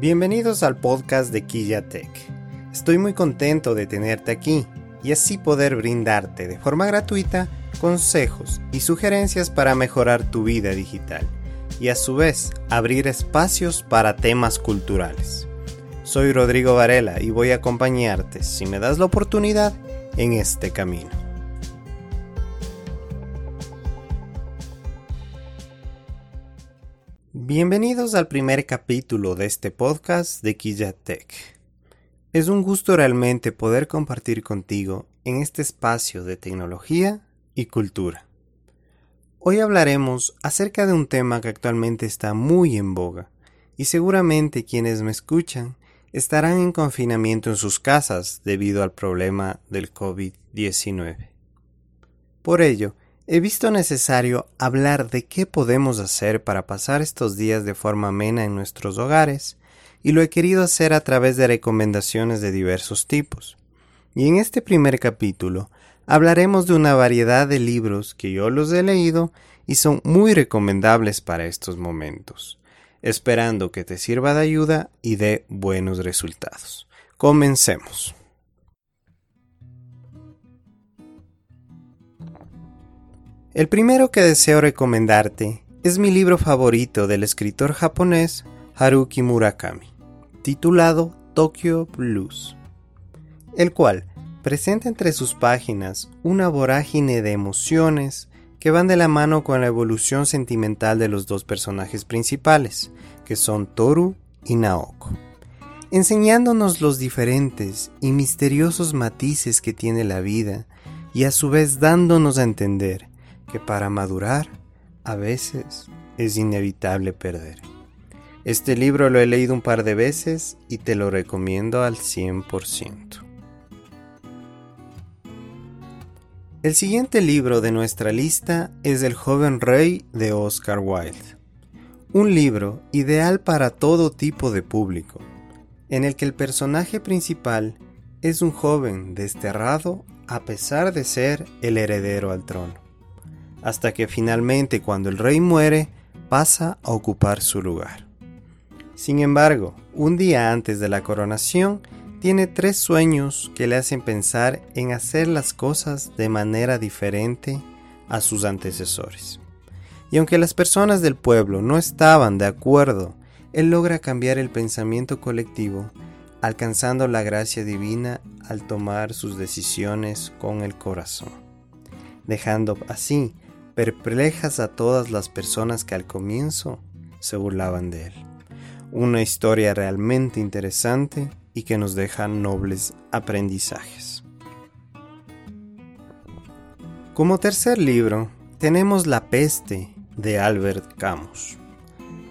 Bienvenidos al podcast de Tech. Estoy muy contento de tenerte aquí y así poder brindarte de forma gratuita consejos y sugerencias para mejorar tu vida digital y a su vez abrir espacios para temas culturales. Soy Rodrigo Varela y voy a acompañarte, si me das la oportunidad, en este camino. Bienvenidos al primer capítulo de este podcast de Quilla Tech. Es un gusto realmente poder compartir contigo en este espacio de tecnología y cultura. Hoy hablaremos acerca de un tema que actualmente está muy en boga y seguramente quienes me escuchan estarán en confinamiento en sus casas debido al problema del COVID-19. Por ello, He visto necesario hablar de qué podemos hacer para pasar estos días de forma amena en nuestros hogares, y lo he querido hacer a través de recomendaciones de diversos tipos. Y en este primer capítulo hablaremos de una variedad de libros que yo los he leído y son muy recomendables para estos momentos, esperando que te sirva de ayuda y dé buenos resultados. Comencemos. El primero que deseo recomendarte es mi libro favorito del escritor japonés Haruki Murakami, titulado Tokyo Blues, el cual presenta entre sus páginas una vorágine de emociones que van de la mano con la evolución sentimental de los dos personajes principales, que son Toru y Naoko, enseñándonos los diferentes y misteriosos matices que tiene la vida y a su vez dándonos a entender que para madurar a veces es inevitable perder. Este libro lo he leído un par de veces y te lo recomiendo al 100%. El siguiente libro de nuestra lista es El joven rey de Oscar Wilde. Un libro ideal para todo tipo de público, en el que el personaje principal es un joven desterrado a pesar de ser el heredero al trono hasta que finalmente cuando el rey muere pasa a ocupar su lugar. Sin embargo, un día antes de la coronación, tiene tres sueños que le hacen pensar en hacer las cosas de manera diferente a sus antecesores. Y aunque las personas del pueblo no estaban de acuerdo, él logra cambiar el pensamiento colectivo, alcanzando la gracia divina al tomar sus decisiones con el corazón, dejando así perplejas a todas las personas que al comienzo se burlaban de él. Una historia realmente interesante y que nos deja nobles aprendizajes. Como tercer libro, tenemos La peste de Albert Camus.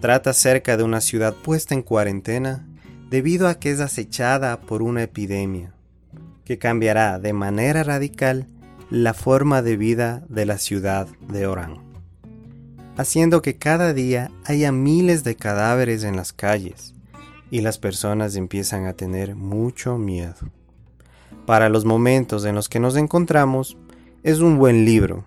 Trata acerca de una ciudad puesta en cuarentena debido a que es acechada por una epidemia que cambiará de manera radical la forma de vida de la ciudad de Orán, haciendo que cada día haya miles de cadáveres en las calles y las personas empiezan a tener mucho miedo. Para los momentos en los que nos encontramos, es un buen libro,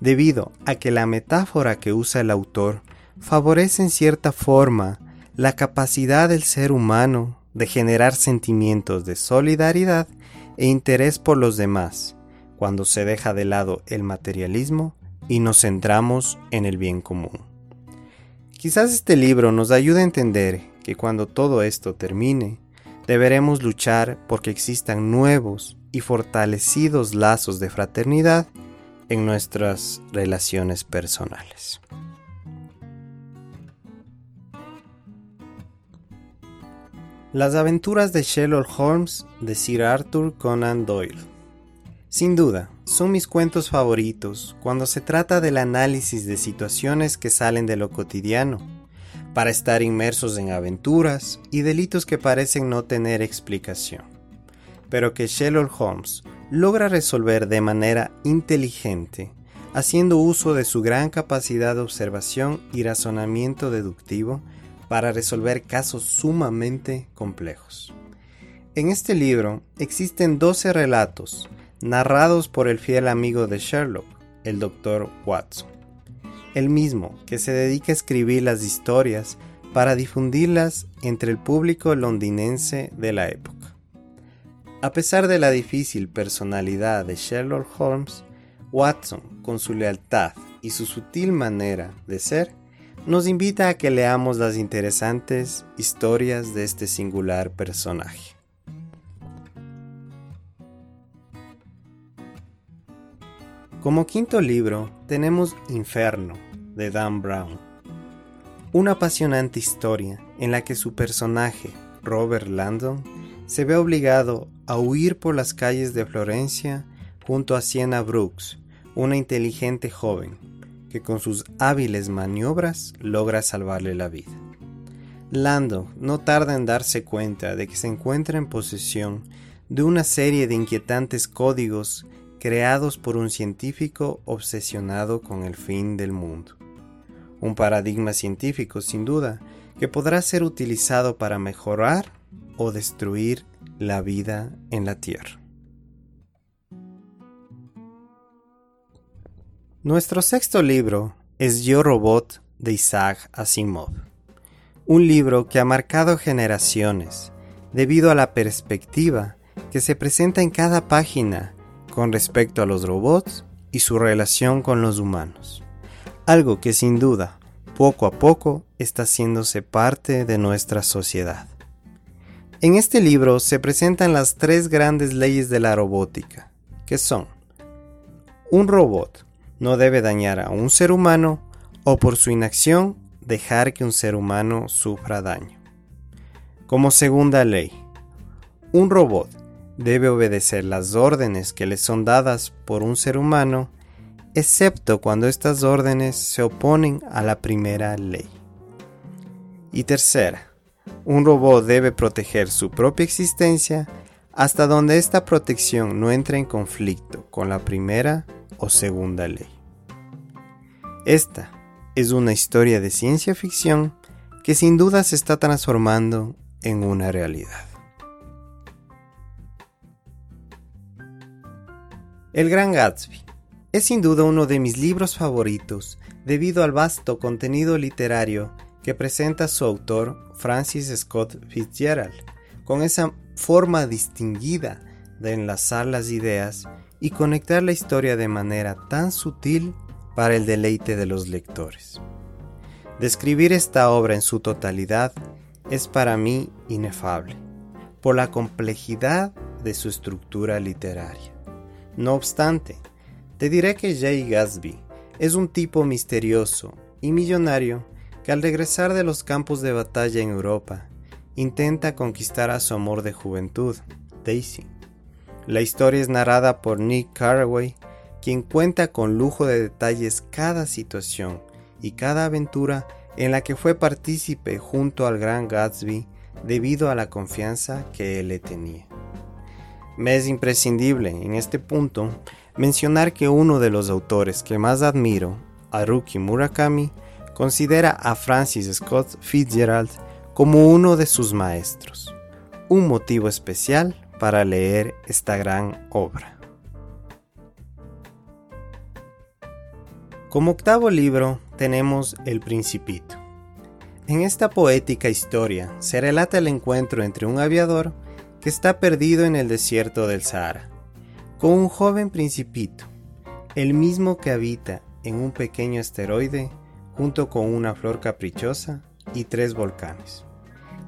debido a que la metáfora que usa el autor favorece en cierta forma la capacidad del ser humano de generar sentimientos de solidaridad e interés por los demás, cuando se deja de lado el materialismo y nos centramos en el bien común. Quizás este libro nos ayude a entender que cuando todo esto termine, deberemos luchar porque existan nuevos y fortalecidos lazos de fraternidad en nuestras relaciones personales. Las aventuras de Sherlock Holmes de Sir Arthur Conan Doyle sin duda, son mis cuentos favoritos cuando se trata del análisis de situaciones que salen de lo cotidiano, para estar inmersos en aventuras y delitos que parecen no tener explicación, pero que Sherlock Holmes logra resolver de manera inteligente, haciendo uso de su gran capacidad de observación y razonamiento deductivo para resolver casos sumamente complejos. En este libro existen 12 relatos narrados por el fiel amigo de Sherlock, el Dr. Watson. El mismo que se dedica a escribir las historias para difundirlas entre el público londinense de la época. A pesar de la difícil personalidad de Sherlock Holmes, Watson, con su lealtad y su sutil manera de ser, nos invita a que leamos las interesantes historias de este singular personaje. Como quinto libro tenemos Inferno de Dan Brown, una apasionante historia en la que su personaje, Robert Landon, se ve obligado a huir por las calles de Florencia junto a Sienna Brooks, una inteligente joven que con sus hábiles maniobras logra salvarle la vida. Lando no tarda en darse cuenta de que se encuentra en posesión de una serie de inquietantes códigos creados por un científico obsesionado con el fin del mundo. Un paradigma científico, sin duda, que podrá ser utilizado para mejorar o destruir la vida en la Tierra. Nuestro sexto libro es Yo Robot de Isaac Asimov, un libro que ha marcado generaciones debido a la perspectiva que se presenta en cada página con respecto a los robots y su relación con los humanos, algo que sin duda poco a poco está haciéndose parte de nuestra sociedad. En este libro se presentan las tres grandes leyes de la robótica, que son un robot no debe dañar a un ser humano o por su inacción dejar que un ser humano sufra daño. Como segunda ley, un robot debe obedecer las órdenes que le son dadas por un ser humano, excepto cuando estas órdenes se oponen a la primera ley. Y tercera, un robot debe proteger su propia existencia hasta donde esta protección no entre en conflicto con la primera o segunda ley. Esta es una historia de ciencia ficción que sin duda se está transformando en una realidad. El Gran Gatsby es sin duda uno de mis libros favoritos debido al vasto contenido literario que presenta su autor Francis Scott Fitzgerald, con esa forma distinguida de enlazar las ideas y conectar la historia de manera tan sutil para el deleite de los lectores. Describir esta obra en su totalidad es para mí inefable, por la complejidad de su estructura literaria. No obstante, te diré que Jay Gatsby es un tipo misterioso y millonario que al regresar de los campos de batalla en Europa, intenta conquistar a su amor de juventud, Daisy. La historia es narrada por Nick Carraway, quien cuenta con lujo de detalles cada situación y cada aventura en la que fue partícipe junto al gran Gatsby debido a la confianza que él le tenía. Me es imprescindible en este punto mencionar que uno de los autores que más admiro, Haruki Murakami, considera a Francis Scott Fitzgerald como uno de sus maestros, un motivo especial para leer esta gran obra. Como octavo libro tenemos El Principito. En esta poética historia se relata el encuentro entre un aviador que está perdido en el desierto del Sahara, con un joven principito, el mismo que habita en un pequeño asteroide junto con una flor caprichosa y tres volcanes,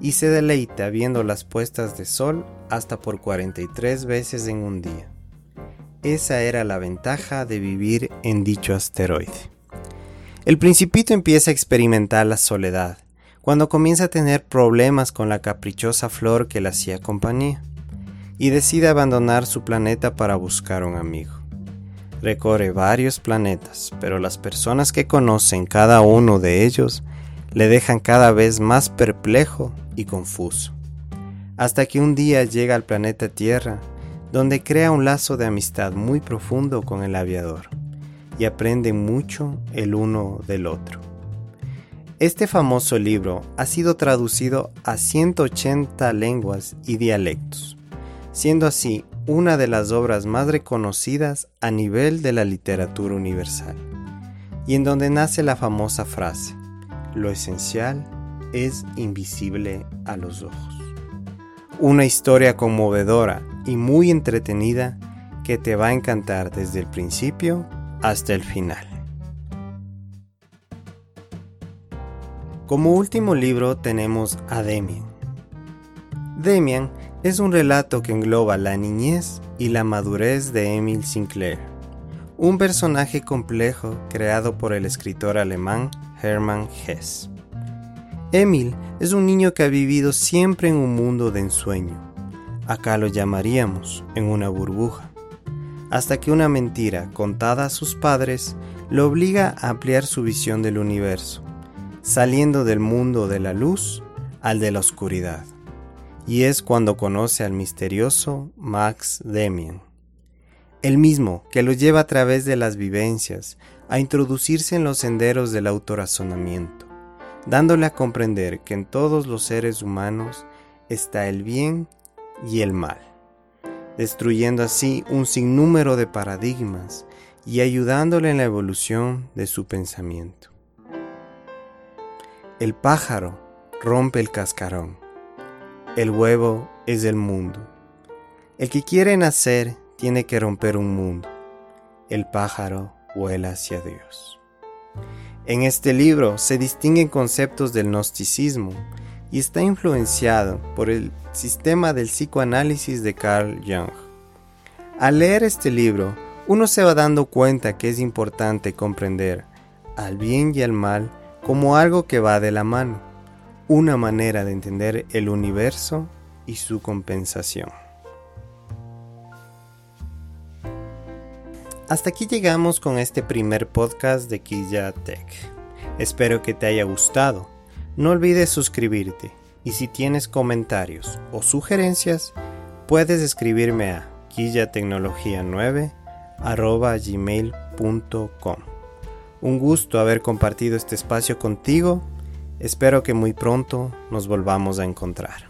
y se deleita viendo las puestas de sol hasta por 43 veces en un día. Esa era la ventaja de vivir en dicho asteroide. El principito empieza a experimentar la soledad, cuando comienza a tener problemas con la caprichosa flor que le hacía compañía, y decide abandonar su planeta para buscar un amigo. Recorre varios planetas, pero las personas que conocen cada uno de ellos le dejan cada vez más perplejo y confuso, hasta que un día llega al planeta Tierra donde crea un lazo de amistad muy profundo con el aviador y aprenden mucho el uno del otro. Este famoso libro ha sido traducido a 180 lenguas y dialectos, siendo así una de las obras más reconocidas a nivel de la literatura universal, y en donde nace la famosa frase, lo esencial es invisible a los ojos. Una historia conmovedora y muy entretenida que te va a encantar desde el principio hasta el final. Como último libro tenemos a Demian. Demian es un relato que engloba la niñez y la madurez de Emil Sinclair, un personaje complejo creado por el escritor alemán Hermann Hesse. Emil es un niño que ha vivido siempre en un mundo de ensueño. Acá lo llamaríamos en una burbuja. Hasta que una mentira contada a sus padres lo obliga a ampliar su visión del universo, saliendo del mundo de la luz al de la oscuridad. Y es cuando conoce al misterioso Max Demian, el mismo que lo lleva a través de las vivencias a introducirse en los senderos del autorazonamiento dándole a comprender que en todos los seres humanos está el bien y el mal, destruyendo así un sinnúmero de paradigmas y ayudándole en la evolución de su pensamiento. El pájaro rompe el cascarón. El huevo es el mundo. El que quiere nacer tiene que romper un mundo. El pájaro vuela hacia Dios. En este libro se distinguen conceptos del gnosticismo y está influenciado por el sistema del psicoanálisis de Carl Jung. Al leer este libro, uno se va dando cuenta que es importante comprender al bien y al mal como algo que va de la mano, una manera de entender el universo y su compensación. Hasta aquí llegamos con este primer podcast de Killa Tech. Espero que te haya gustado. No olvides suscribirte y si tienes comentarios o sugerencias, puedes escribirme a quillatecnología9 gmail.com. Un gusto haber compartido este espacio contigo. Espero que muy pronto nos volvamos a encontrar.